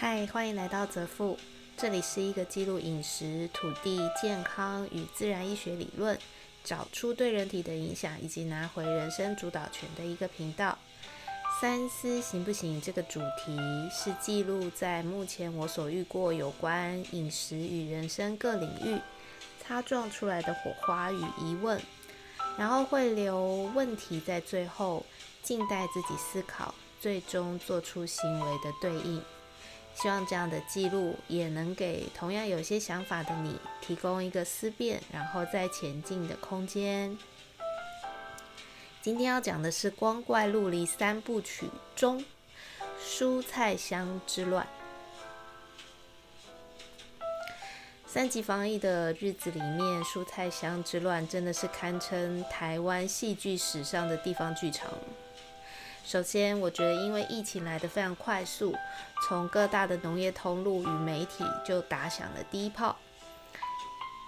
嗨，欢迎来到泽富，这里是一个记录饮食、土地、健康与自然医学理论，找出对人体的影响，以及拿回人生主导权的一个频道。三思行不行？这个主题是记录在目前我所遇过有关饮食与人生各领域擦撞出来的火花与疑问，然后会留问题在最后，静待自己思考，最终做出行为的对应。希望这样的记录也能给同样有些想法的你提供一个思辨，然后再前进的空间。今天要讲的是《光怪陆离三部曲》中蔬菜香之乱。三级防疫的日子里面，蔬菜香之乱真的是堪称台湾戏剧史上的地方剧场。首先，我觉得因为疫情来得非常快速，从各大的农业通路与媒体就打响了第一炮。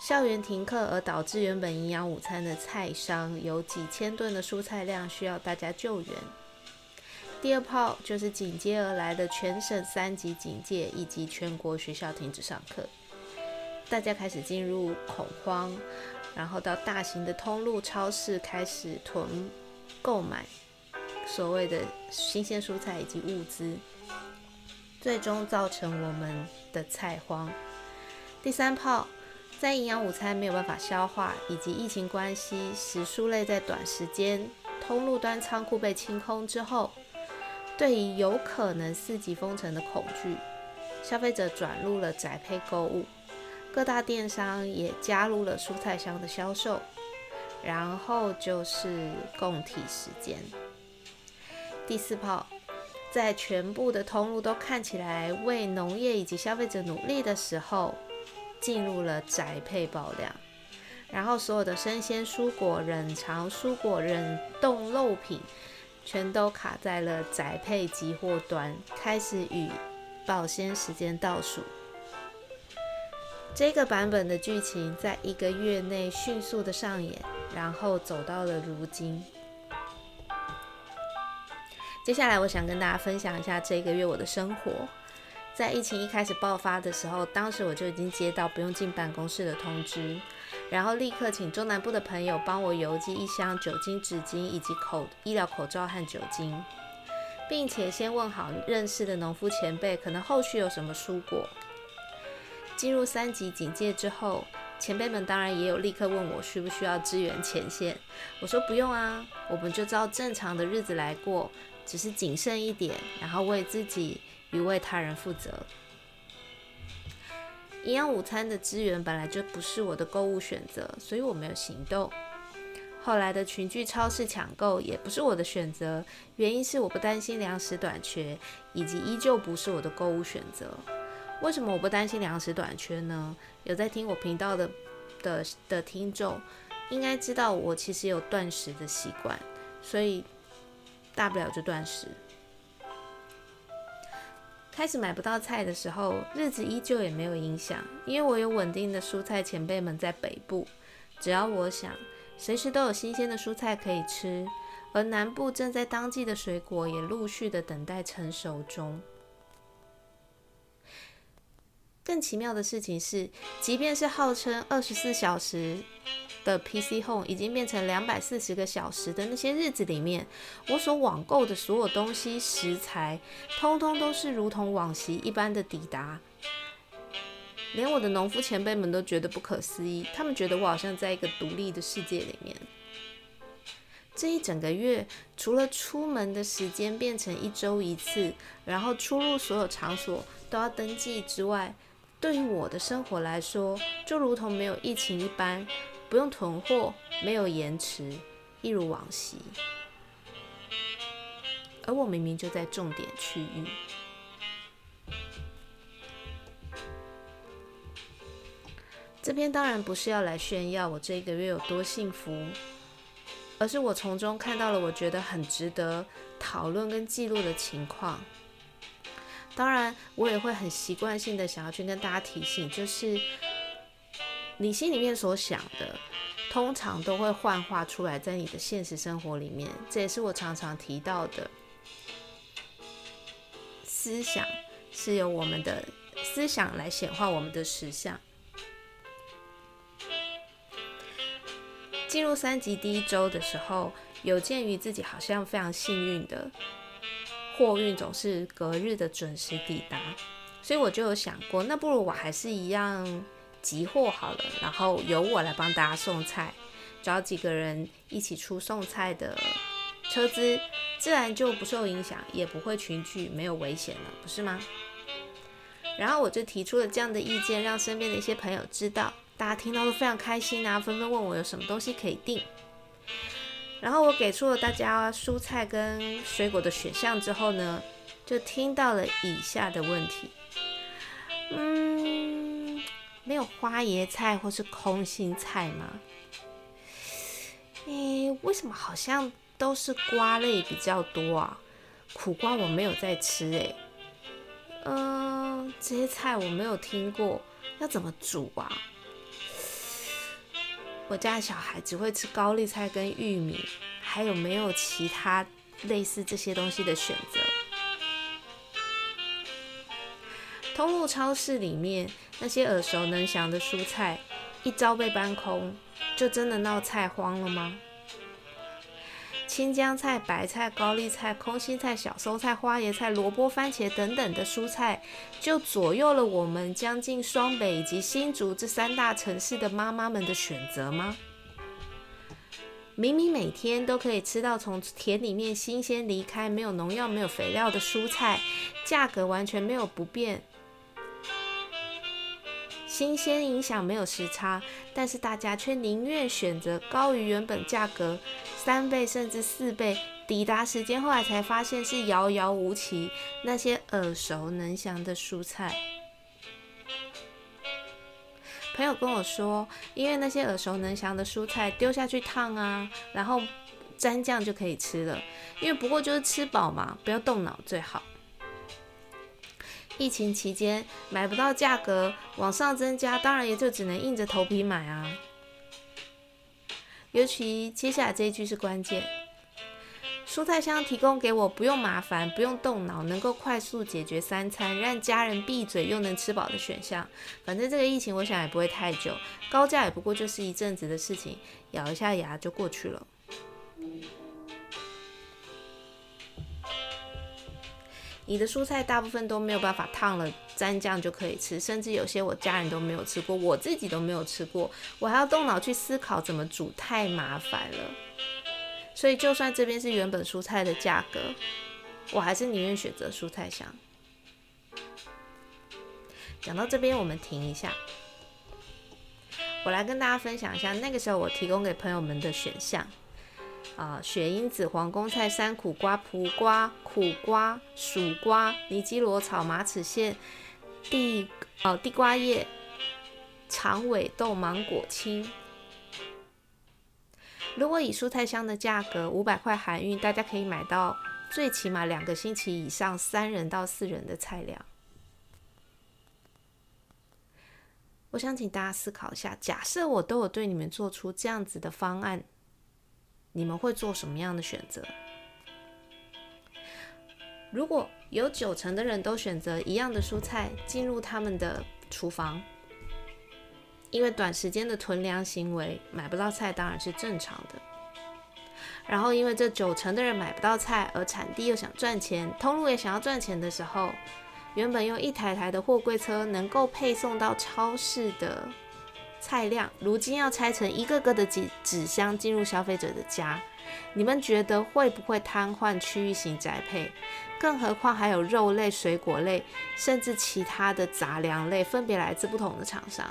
校园停课而导致原本营养午餐的菜商有几千吨的蔬菜量需要大家救援。第二炮就是紧接而来的全省三级警戒以及全国学校停止上课，大家开始进入恐慌，然后到大型的通路超市开始囤购买。所谓的新鲜蔬菜以及物资，最终造成我们的菜荒。第三炮，在营养午餐没有办法消化，以及疫情关系，食蔬类在短时间通路端仓库被清空之后，对于有可能四级封城的恐惧，消费者转入了宅配购物，各大电商也加入了蔬菜箱的销售，然后就是供体时间。第四炮，在全部的通路都看起来为农业以及消费者努力的时候，进入了宅配爆量，然后所有的生鲜蔬果、冷藏蔬果、冷冻肉品，全都卡在了宅配集货端，开始与保鲜时间倒数。这个版本的剧情在一个月内迅速的上演，然后走到了如今。接下来，我想跟大家分享一下这个月我的生活。在疫情一开始爆发的时候，当时我就已经接到不用进办公室的通知，然后立刻请中南部的朋友帮我邮寄一箱酒精纸巾以及口医疗口罩和酒精，并且先问好认识的农夫前辈，可能后续有什么蔬果。进入三级警戒之后，前辈们当然也有立刻问我需不需要支援前线，我说不用啊，我们就照正常的日子来过。只是谨慎一点，然后为自己与为他人负责。营养午餐的资源本来就不是我的购物选择，所以我没有行动。后来的群聚超市抢购也不是我的选择，原因是我不担心粮食短缺，以及依旧不是我的购物选择。为什么我不担心粮食短缺呢？有在听我频道的的的听众应该知道，我其实有断食的习惯，所以。大不了就断食。开始买不到菜的时候，日子依旧也没有影响，因为我有稳定的蔬菜前辈们在北部，只要我想，随时都有新鲜的蔬菜可以吃。而南部正在当季的水果也陆续的等待成熟中。更奇妙的事情是，即便是号称二十四小时。的 PC Home 已经变成两百四十个小时的那些日子里面，我所网购的所有东西食材，通通都是如同往昔一般的抵达。连我的农夫前辈们都觉得不可思议，他们觉得我好像在一个独立的世界里面。这一整个月，除了出门的时间变成一周一次，然后出入所有场所都要登记之外，对于我的生活来说，就如同没有疫情一般。不用囤货，没有延迟，一如往昔。而我明明就在重点区域。这边当然不是要来炫耀我这一个月有多幸福，而是我从中看到了我觉得很值得讨论跟记录的情况。当然，我也会很习惯性的想要去跟大家提醒，就是。你心里面所想的，通常都会幻化出来在你的现实生活里面。这也是我常常提到的，思想是由我们的思想来显化我们的实相。进入三级第一周的时候，有鉴于自己好像非常幸运的货运总是隔日的准时抵达，所以我就有想过，那不如我还是一样集货好了，然后由我来帮大家送菜，找几个人一起出送菜的车资，自然就不受影响，也不会群聚，没有危险了，不是吗？然后我就提出了这样的意见，让身边的一些朋友知道。大家听到都非常开心啊，纷纷问我有什么东西可以订。然后我给出了大家蔬菜跟水果的选项之后呢，就听到了以下的问题：嗯，没有花椰菜或是空心菜吗？诶，为什么好像都是瓜类比较多啊？苦瓜我没有在吃诶。嗯，这些菜我没有听过，要怎么煮啊？我家的小孩只会吃高丽菜跟玉米，还有没有其他类似这些东西的选择？通路超市里面那些耳熟能详的蔬菜，一朝被搬空，就真的闹菜荒了吗？青江菜、白菜、高丽菜、空心菜、小松菜、花椰菜、萝卜、番茄等等的蔬菜，就左右了我们将近双北以及新竹这三大城市的妈妈们的选择吗？明明每天都可以吃到从田里面新鲜离开、没有农药、没有肥料的蔬菜，价格完全没有不变。新鲜影响没有时差，但是大家却宁愿选择高于原本价格三倍甚至四倍，抵达时间后来才发现是遥遥无期。那些耳熟能详的蔬菜，朋友跟我说，因为那些耳熟能详的蔬菜丢下去烫啊，然后沾酱就可以吃了，因为不过就是吃饱嘛，不要动脑最好。疫情期间买不到价格往上增加，当然也就只能硬着头皮买啊。尤其接下来这一句是关键，蔬菜箱提供给我不用麻烦、不用动脑，能够快速解决三餐，让家人闭嘴又能吃饱的选项。反正这个疫情我想也不会太久，高价也不过就是一阵子的事情，咬一下牙就过去了。你的蔬菜大部分都没有办法烫了蘸酱就可以吃，甚至有些我家人都没有吃过，我自己都没有吃过，我还要动脑去思考怎么煮，太麻烦了。所以就算这边是原本蔬菜的价格，我还是宁愿选择蔬菜香。讲到这边，我们停一下，我来跟大家分享一下那个时候我提供给朋友们的选项。啊，雪樱子、黄宫菜、山苦瓜、蒲瓜、苦瓜、薯瓜、尼基罗草、马齿苋、地哦地瓜叶、长尾豆、芒果青。如果以蔬菜箱的价格五百块含运，大家可以买到最起码两个星期以上三人到四人的菜量。我想请大家思考一下，假设我都有对你们做出这样子的方案。你们会做什么样的选择？如果有九成的人都选择一样的蔬菜进入他们的厨房，因为短时间的囤粮行为买不到菜当然是正常的。然后因为这九成的人买不到菜，而产地又想赚钱，通路也想要赚钱的时候，原本用一台台的货柜车能够配送到超市的。菜量如今要拆成一个个的纸纸箱进入消费者的家，你们觉得会不会瘫痪区域型宅配？更何况还有肉类、水果类，甚至其他的杂粮类，分别来自不同的厂商，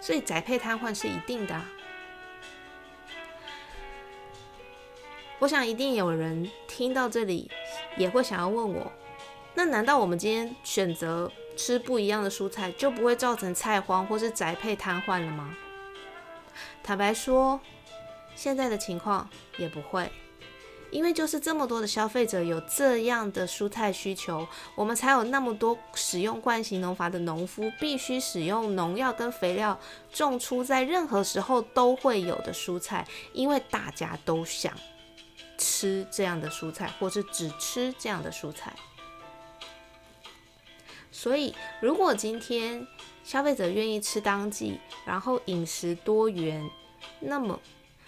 所以宅配瘫痪是一定的。我想一定有人听到这里也会想要问我：那难道我们今天选择？吃不一样的蔬菜就不会造成菜荒或是宅配瘫痪了吗？坦白说，现在的情况也不会，因为就是这么多的消费者有这样的蔬菜需求，我们才有那么多使用惯性农法的农夫必须使用农药跟肥料种出在任何时候都会有的蔬菜，因为大家都想吃这样的蔬菜，或是只吃这样的蔬菜。所以，如果今天消费者愿意吃当季，然后饮食多元，那么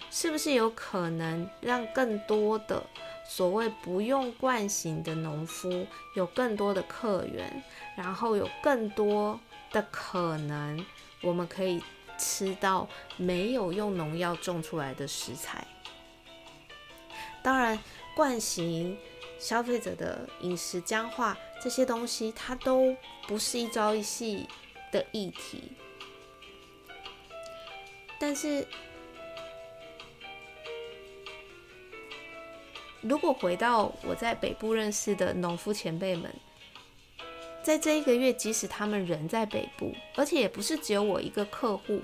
是不是有可能让更多的所谓不用惯型的农夫有更多的客源，然后有更多的可能，我们可以吃到没有用农药种出来的食材？当然，惯型。消费者的饮食僵化这些东西，它都不是一朝一夕的议题。但是，如果回到我在北部认识的农夫前辈们，在这一个月，即使他们人在北部，而且也不是只有我一个客户，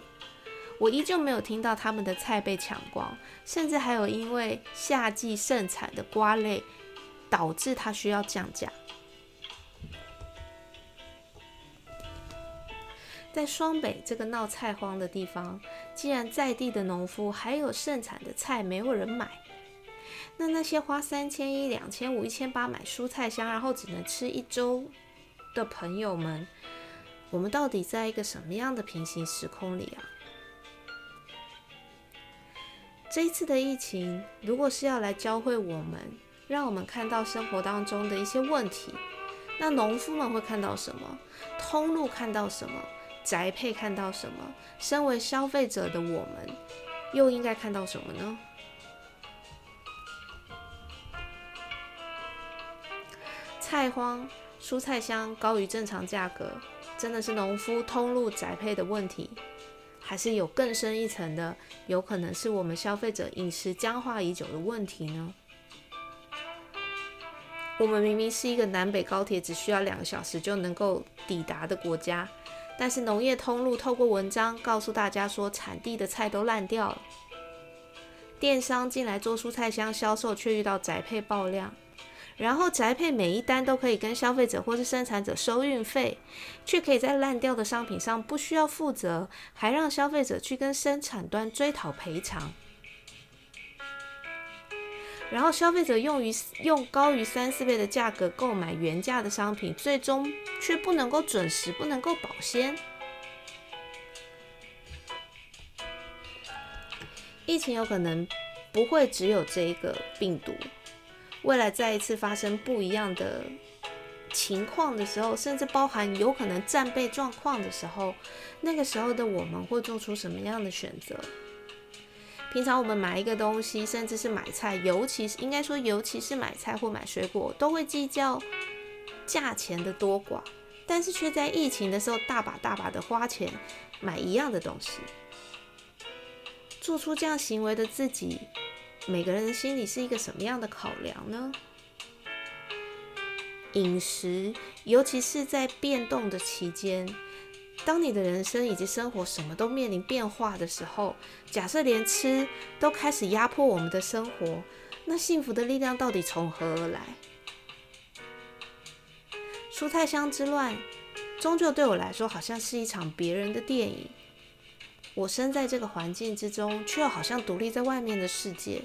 我依旧没有听到他们的菜被抢光，甚至还有因为夏季盛产的瓜类。导致它需要降价。在双北这个闹菜荒的地方，既然在地的农夫还有盛产的菜没有人买，那那些花三千一、两千五、一千八买蔬菜箱，然后只能吃一周的朋友们，我们到底在一个什么样的平行时空里啊？这一次的疫情，如果是要来教会我们，让我们看到生活当中的一些问题，那农夫们会看到什么？通路看到什么？宅配看到什么？身为消费者的我们，又应该看到什么呢？菜荒、蔬菜箱高于正常价格，真的是农夫通路宅配的问题，还是有更深一层的，有可能是我们消费者饮食僵化已久的问题呢？我们明明是一个南北高铁只需要两个小时就能够抵达的国家，但是农业通路透过文章告诉大家说，产地的菜都烂掉了。电商进来做蔬菜箱销售，却遇到宅配爆量，然后宅配每一单都可以跟消费者或是生产者收运费，却可以在烂掉的商品上不需要负责，还让消费者去跟生产端追讨赔偿。然后消费者用于用高于三四倍的价格购买原价的商品，最终却不能够准时，不能够保鲜。疫情有可能不会只有这一个病毒，未来再一次发生不一样的情况的时候，甚至包含有可能战备状况的时候，那个时候的我们会做出什么样的选择？平常我们买一个东西，甚至是买菜，尤其是应该说，尤其是买菜或买水果，都会计较价钱的多寡，但是却在疫情的时候大把大把的花钱买一样的东西。做出这样行为的自己，每个人的心里是一个什么样的考量呢？饮食，尤其是在变动的期间。当你的人生以及生活什么都面临变化的时候，假设连吃都开始压迫我们的生活，那幸福的力量到底从何而来？蔬菜香之乱，终究对我来说好像是一场别人的电影。我身在这个环境之中，却又好像独立在外面的世界。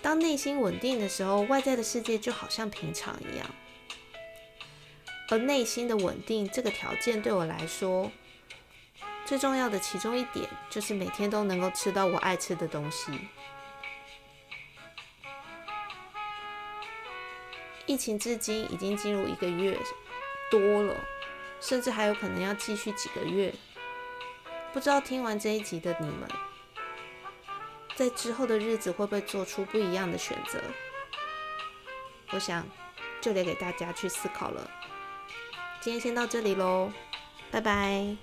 当内心稳定的时候，外在的世界就好像平常一样。而内心的稳定这个条件对我来说最重要的其中一点，就是每天都能够吃到我爱吃的东西。疫情至今已经进入一个月多了，甚至还有可能要继续几个月。不知道听完这一集的你们，在之后的日子会不会做出不一样的选择？我想就得给大家去思考了。今天先到这里喽，拜拜。